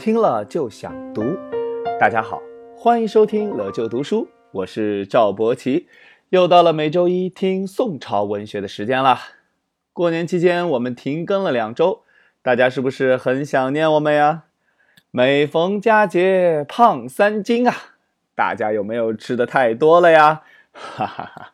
听了就想读。大家好，欢迎收听乐就读书，我是赵博奇。又到了每周一听宋朝文学的时间了。过年期间我们停更了两周，大家是不是很想念我们呀？每逢佳节胖三斤啊！大家有没有吃的太多了呀？哈哈哈！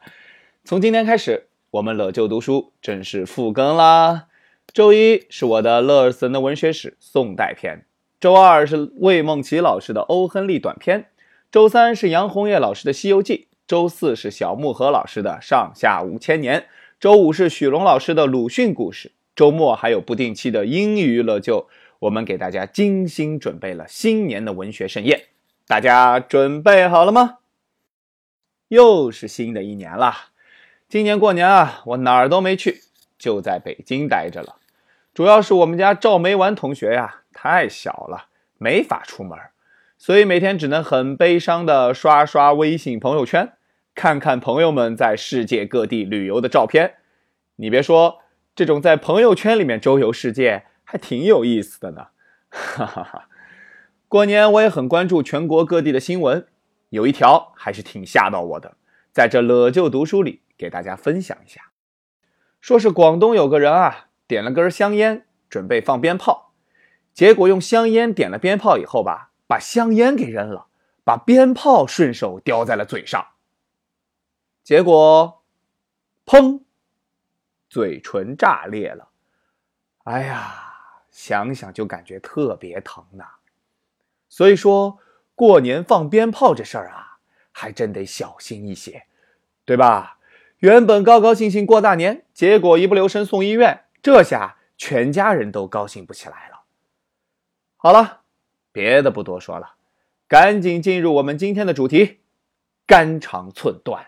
从今天开始，我们乐就读书正式复更啦。周一是我的乐尔森的文学史宋代篇，周二是魏梦琪老师的欧亨利短篇，周三是杨红叶老师的西游记，周四是小木盒老师的上下五千年，周五是许龙老师的鲁迅故事，周末还有不定期的英语乐就，我们给大家精心准备了新年的文学盛宴，大家准备好了吗？又是新的一年了，今年过年啊，我哪儿都没去，就在北京待着了。主要是我们家赵梅丸同学呀太小了，没法出门，所以每天只能很悲伤的刷刷微信朋友圈，看看朋友们在世界各地旅游的照片。你别说，这种在朋友圈里面周游世界还挺有意思的呢。哈哈哈！过年我也很关注全国各地的新闻，有一条还是挺吓到我的，在这乐就读书里给大家分享一下，说是广东有个人啊。点了根香烟，准备放鞭炮，结果用香烟点了鞭炮以后吧，把香烟给扔了，把鞭炮顺手叼在了嘴上，结果，砰，嘴唇炸裂了。哎呀，想想就感觉特别疼呐。所以说，过年放鞭炮这事儿啊，还真得小心一些，对吧？原本高高兴兴过大年，结果一不留神送医院。这下全家人都高兴不起来了。好了，别的不多说了，赶紧进入我们今天的主题：肝肠寸断，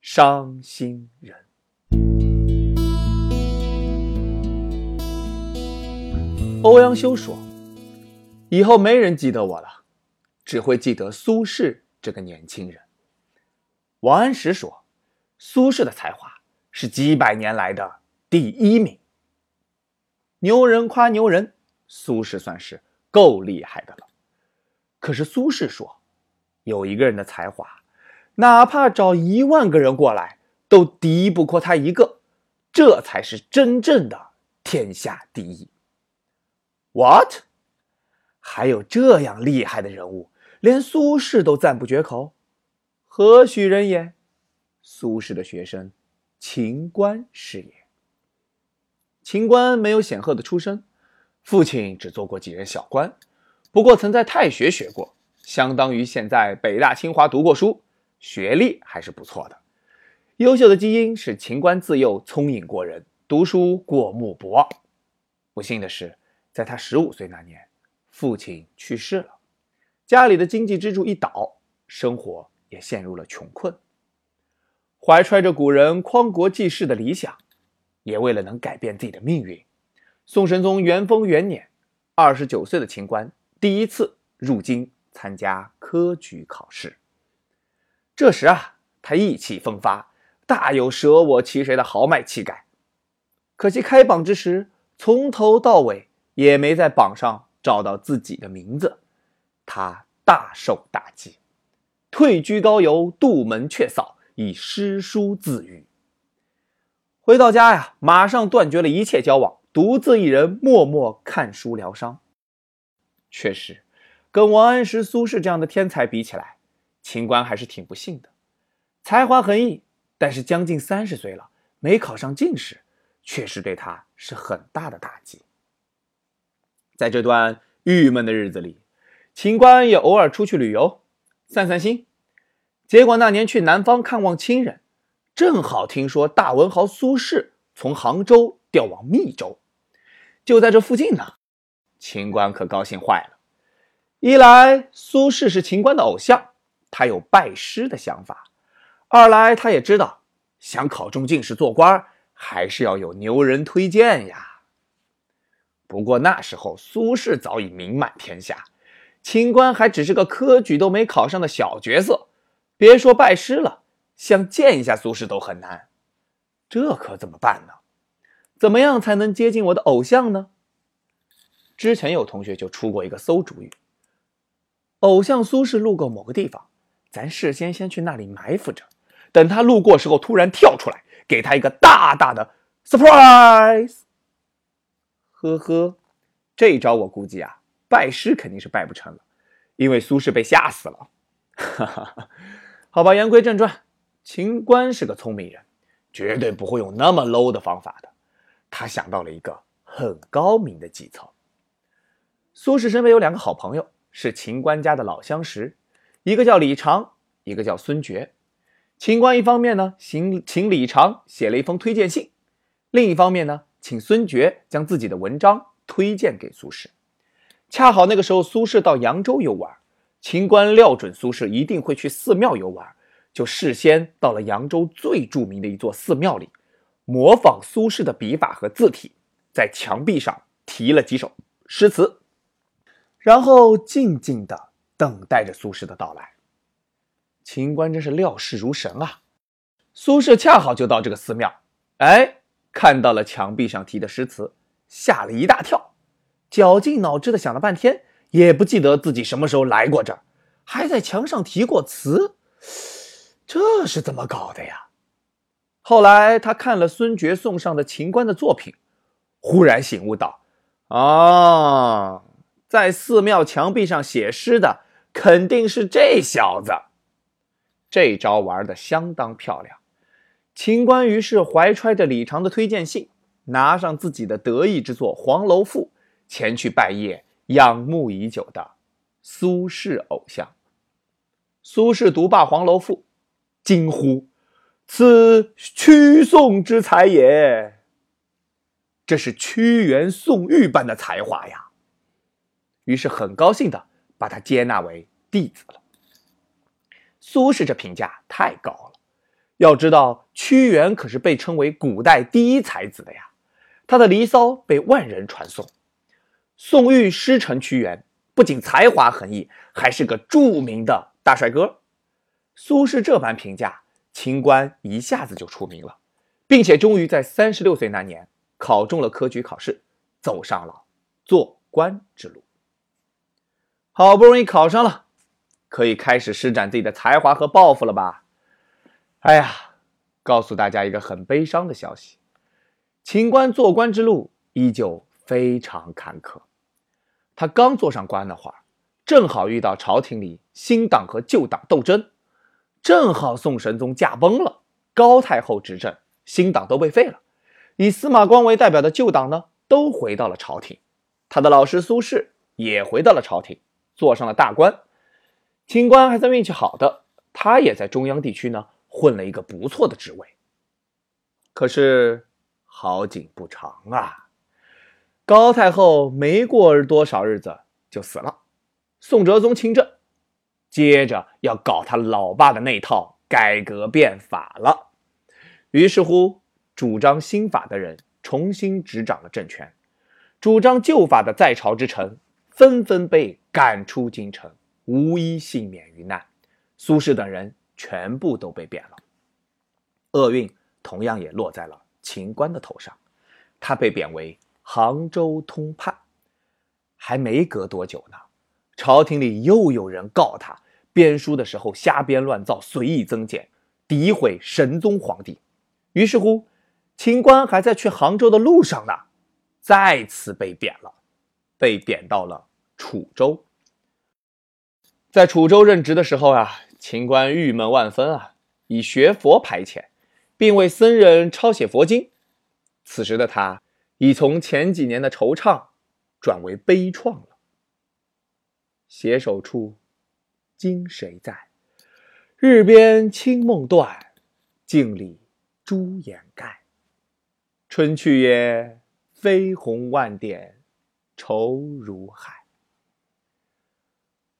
伤心人。欧阳修说：“以后没人记得我了，只会记得苏轼这个年轻人。”王安石说：“苏轼的才华是几百年来的第一名。”牛人夸牛人，苏轼算是够厉害的了。可是苏轼说，有一个人的才华，哪怕找一万个人过来，都敌不过他一个，这才是真正的天下第一。What？还有这样厉害的人物，连苏轼都赞不绝口，何许人也？苏轼的学生秦观是也。秦观没有显赫的出身，父亲只做过几任小官，不过曾在太学学过，相当于现在北大清华读过书，学历还是不错的。优秀的基因使秦观自幼聪颖过人，读书过目不忘。不幸的是，在他十五岁那年，父亲去世了，家里的经济支柱一倒，生活也陷入了穷困。怀揣着古人匡国济世的理想。也为了能改变自己的命运，宋神宗元丰元年，二十九岁的秦观第一次入京参加科举考试。这时啊，他意气风发，大有舍我其谁的豪迈气概。可惜开榜之时，从头到尾也没在榜上找到自己的名字，他大受打击，退居高邮，杜门却扫，以诗书自娱。回到家呀，马上断绝了一切交往，独自一人默默看书疗伤。确实，跟王安石、苏轼这样的天才比起来，秦观还是挺不幸的。才华横溢，但是将近三十岁了，没考上进士，确实对他是很大的打击。在这段郁闷的日子里，秦观也偶尔出去旅游，散散心。结果那年去南方看望亲人。正好听说大文豪苏轼从杭州调往密州，就在这附近呢。秦观可高兴坏了。一来苏轼是秦观的偶像，他有拜师的想法；二来他也知道，想考中进士做官，还是要有牛人推荐呀。不过那时候苏轼早已名满天下，秦观还只是个科举都没考上的小角色，别说拜师了。想见一下苏轼都很难，这可怎么办呢？怎么样才能接近我的偶像呢？之前有同学就出过一个馊主意：偶像苏轼路过某个地方，咱事先先去那里埋伏着，等他路过时候突然跳出来，给他一个大大的 surprise。呵呵，这招我估计啊，拜师肯定是拜不成了，因为苏轼被吓死了。哈哈，好吧，言归正传，秦观是个聪明人，绝对不会用那么 low 的方法的。他想到了一个很高明的计策。苏轼身边有两个好朋友，是秦观家的老相识，一个叫李常，一个叫孙觉。秦观一方面呢，请请李常写了一封推荐信，另一方面呢，请孙觉将自己的文章推荐给苏轼。恰好那个时候苏轼到扬州游玩，秦观料准苏轼一定会去寺庙游玩，就事先到了扬州最著名的一座寺庙里。模仿苏轼的笔法和字体，在墙壁上题了几首诗词，然后静静的等待着苏轼的到来。秦观真是料事如神啊！苏轼恰好就到这个寺庙，哎，看到了墙壁上题的诗词，吓了一大跳，绞尽脑汁的想了半天，也不记得自己什么时候来过这儿，还在墙上题过词，这是怎么搞的呀？后来他看了孙觉送上的秦观的作品，忽然醒悟道：“啊，在寺庙墙壁上写诗的肯定是这小子。”这招玩的相当漂亮。秦观于是怀揣着李常的推荐信，拿上自己的得意之作《黄楼赋》，前去拜谒仰慕已久的苏轼偶像。苏轼读罢《黄楼赋》，惊呼。此屈宋之才也，这是屈原、宋玉般的才华呀！于是很高兴的把他接纳为弟子了。苏轼这评价太高了，要知道屈原可是被称为古代第一才子的呀，他的《离骚》被万人传颂。宋玉师承屈原，不仅才华横溢，还是个著名的大帅哥。苏轼这般评价。秦观一下子就出名了，并且终于在三十六岁那年考中了科举考试，走上了做官之路。好不容易考上了，可以开始施展自己的才华和抱负了吧？哎呀，告诉大家一个很悲伤的消息：秦观做官之路依旧非常坎坷。他刚做上官那会儿，正好遇到朝廷里新党和旧党斗争。正好宋神宗驾崩了，高太后执政，新党都被废了，以司马光为代表的旧党呢，都回到了朝廷。他的老师苏轼也回到了朝廷，做上了大官。清官还算运气好的，他也在中央地区呢混了一个不错的职位。可是好景不长啊，高太后没过多少日子就死了，宋哲宗亲政。接着要搞他老爸的那套改革变法了，于是乎，主张新法的人重新执掌了政权，主张旧法的在朝之臣纷纷被赶出京城，无一幸免于难。苏轼等人全部都被贬了，厄运同样也落在了秦观的头上，他被贬为杭州通判。还没隔多久呢，朝廷里又有人告他。编书的时候瞎编乱造，随意增减，诋毁神宗皇帝。于是乎，秦观还在去杭州的路上呢，再次被贬了，被贬到了楚州。在楚州任职的时候啊，秦观郁闷万分啊，以学佛排遣，并为僧人抄写佛经。此时的他已从前几年的惆怅转为悲怆了。携手处。今谁在？日边清梦断，镜里朱颜盖。春去也，飞鸿万点，愁如海。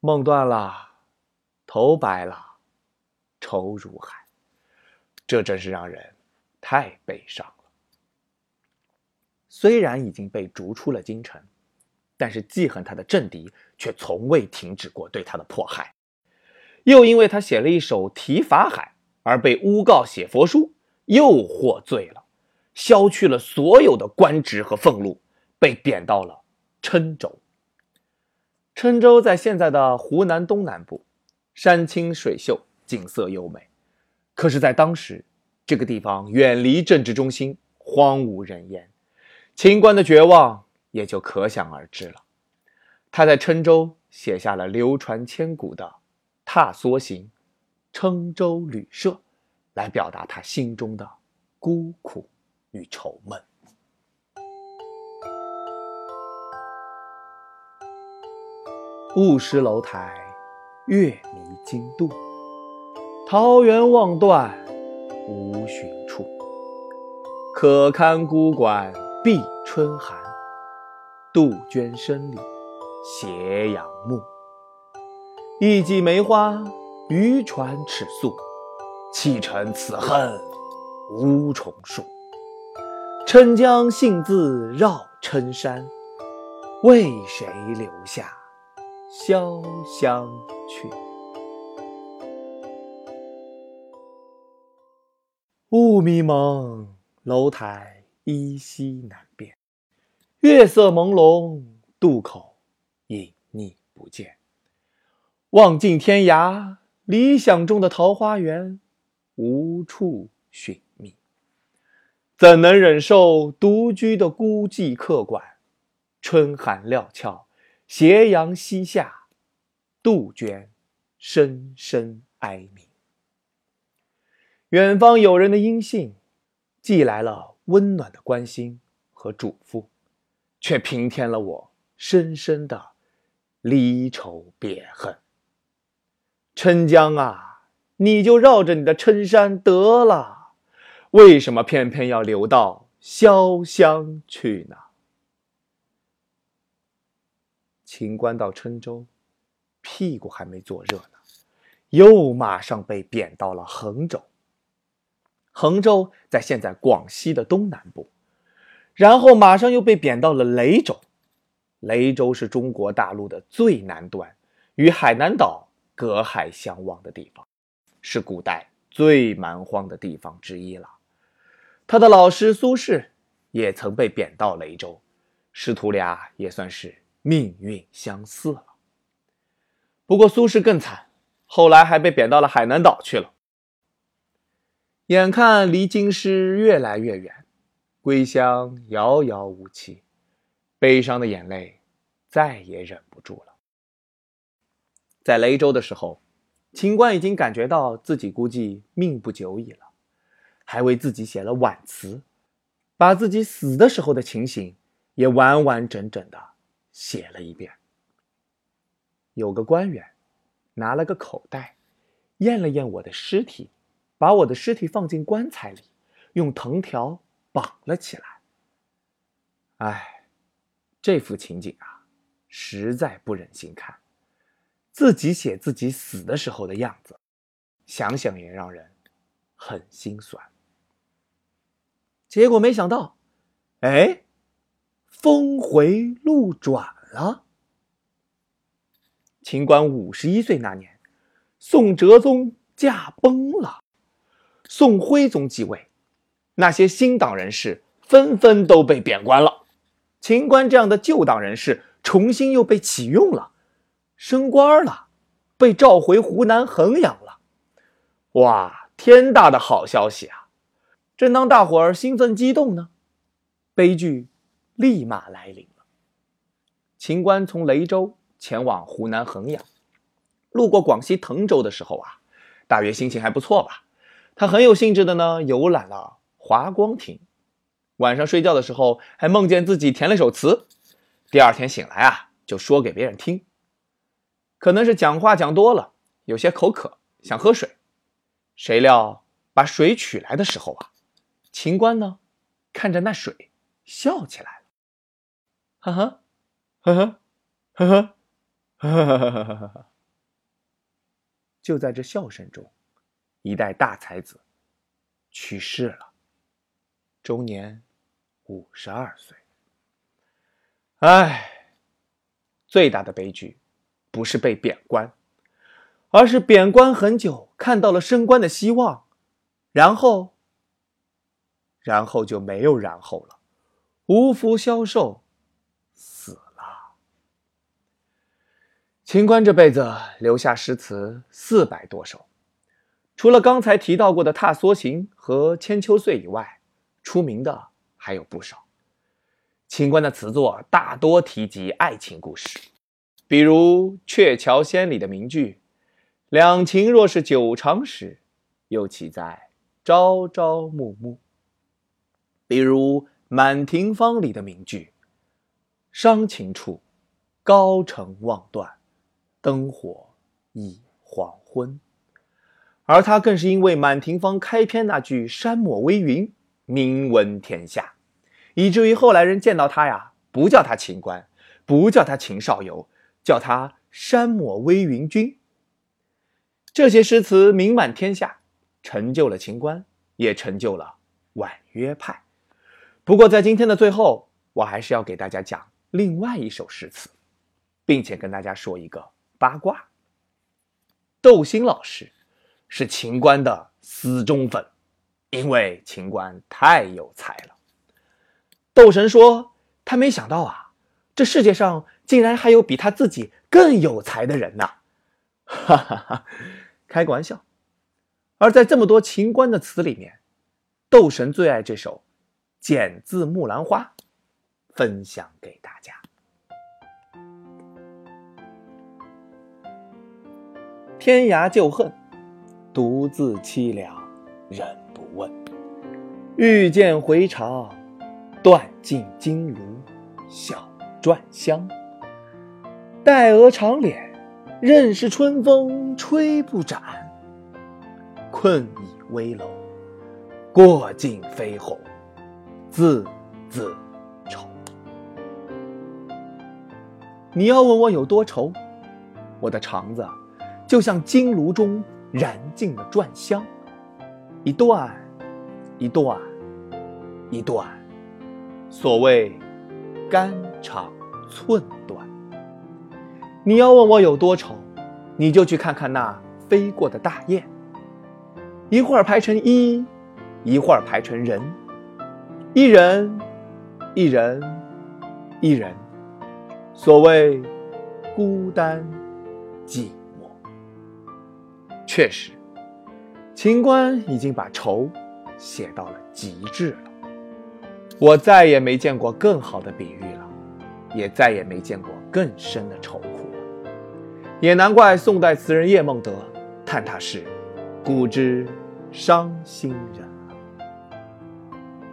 梦断了，头白了，愁如海。这真是让人太悲伤了。虽然已经被逐出了京城，但是记恨他的政敌却从未停止过对他的迫害。又因为他写了一首题法海而被诬告写佛书，又获罪了，消去了所有的官职和俸禄，被贬到了郴州。郴州在现在的湖南东南部，山清水秀，景色优美。可是，在当时，这个地方远离政治中心，荒无人烟，秦观的绝望也就可想而知了。他在郴州写下了流传千古的《踏梭行·郴州旅社》，来表达他心中的孤苦与愁闷。雾失楼台，月迷津渡。桃源望断无寻处，可堪孤馆闭春寒。杜鹃声里斜阳暮。一骑梅花渔船尺素，弃城此恨无重数。郴江信自绕郴山，为谁留下潇湘去？雾迷蒙，楼台依稀难辨。月色朦胧，渡口隐匿不见。望尽天涯，理想中的桃花源无处寻觅。怎能忍受独居的孤寂客馆？春寒料峭，斜阳西下，杜鹃声声哀鸣。远方有人的音信，寄来了温暖的关心和嘱咐，却平添了我深深的离愁别恨。郴江啊，你就绕着你的郴山得了，为什么偏偏要流到潇湘去呢？秦观到郴州，屁股还没坐热呢，又马上被贬到了衡州。衡州在现在广西的东南部，然后马上又被贬到了雷州。雷州是中国大陆的最南端，与海南岛隔海相望的地方，是古代最蛮荒的地方之一了。他的老师苏轼也曾被贬到雷州，师徒俩也算是命运相似了。不过苏轼更惨，后来还被贬到了海南岛去了。眼看离京师越来越远，归乡遥遥无期，悲伤的眼泪再也忍不住了。在雷州的时候，秦观已经感觉到自己估计命不久矣了，还为自己写了挽词，把自己死的时候的情形也完完整整的写了一遍。有个官员拿了个口袋，验了验我的尸体。把我的尸体放进棺材里，用藤条绑了起来。唉，这幅情景啊，实在不忍心看。自己写自己死的时候的样子，想想也让人很心酸。结果没想到，哎，峰回路转了。秦观五十一岁那年，宋哲宗驾崩了。宋徽宗继位，那些新党人士纷纷都被贬官了。秦观这样的旧党人士重新又被启用了，升官了，被召回湖南衡阳了。哇，天大的好消息啊！正当大伙儿兴奋激动呢，悲剧立马来临了。秦观从雷州前往湖南衡阳，路过广西藤州的时候啊，大约心情还不错吧。他很有兴致的呢，游览了华光亭。晚上睡觉的时候，还梦见自己填了首词。第二天醒来啊，就说给别人听。可能是讲话讲多了，有些口渴，想喝水。谁料把水取来的时候啊，秦观呢，看着那水，笑起来了。哈哈，哈哈，哈哈，哈哈哈哈哈哈！就在这笑声中。一代大才子去世了，终年五十二岁。唉，最大的悲剧不是被贬官，而是贬官很久，看到了升官的希望，然后，然后就没有然后了，无福消受，死了。秦观这辈子留下诗词四百多首，除了刚才提到过的《踏梭行》和《千秋岁》以外，出名的还有不少。秦观的词作大多提及爱情故事，比如《鹊桥仙》里的名句“两情若是久长时，又岂在朝朝暮暮”，比如《满庭芳》里的名句“伤情处，高城望断”。灯火已黄昏，而他更是因为《满庭芳》开篇那句“山抹微云”名闻天下，以至于后来人见到他呀，不叫他秦观，不叫他秦少游，叫他山抹微云君。这些诗词名满天下，成就了秦观，也成就了婉约派。不过，在今天的最后，我还是要给大家讲另外一首诗词，并且跟大家说一个。八卦，窦欣老师是秦观的死忠粉，因为秦观太有才了。窦神说他没想到啊，这世界上竟然还有比他自己更有才的人呢！哈哈哈，开个玩笑。而在这么多秦观的词里面，斗神最爱这首《剪字木兰花》，分享给大家。天涯旧恨，独自凄凉，人不问。欲见回肠，断尽金炉小篆香。待鹅长脸，任是春风吹不展。困倚危楼，过尽飞鸿，字字愁。你要问我有多愁，我的肠子。就像金炉中燃尽的篆香，一段一段一段，所谓肝肠寸断。你要问我有多愁，你就去看看那飞过的大雁，一会儿排成一，一会儿排成人，一人一人一人，所谓孤单寂寞。确实，秦观已经把愁写到了极致了。我再也没见过更好的比喻了，也再也没见过更深的愁。也难怪宋代词人叶梦得叹他是“古之伤心人”了。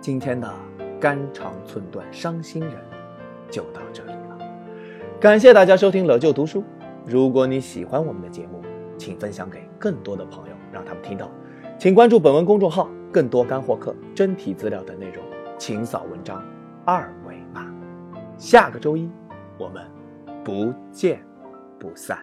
今天的肝肠寸断伤心人就到这里了，感谢大家收听《乐就读书》。如果你喜欢我们的节目，请分享给更多的朋友，让他们听到。请关注本文公众号，更多干货课、真题资料等内容，请扫文章二维码。下个周一，我们不见不散。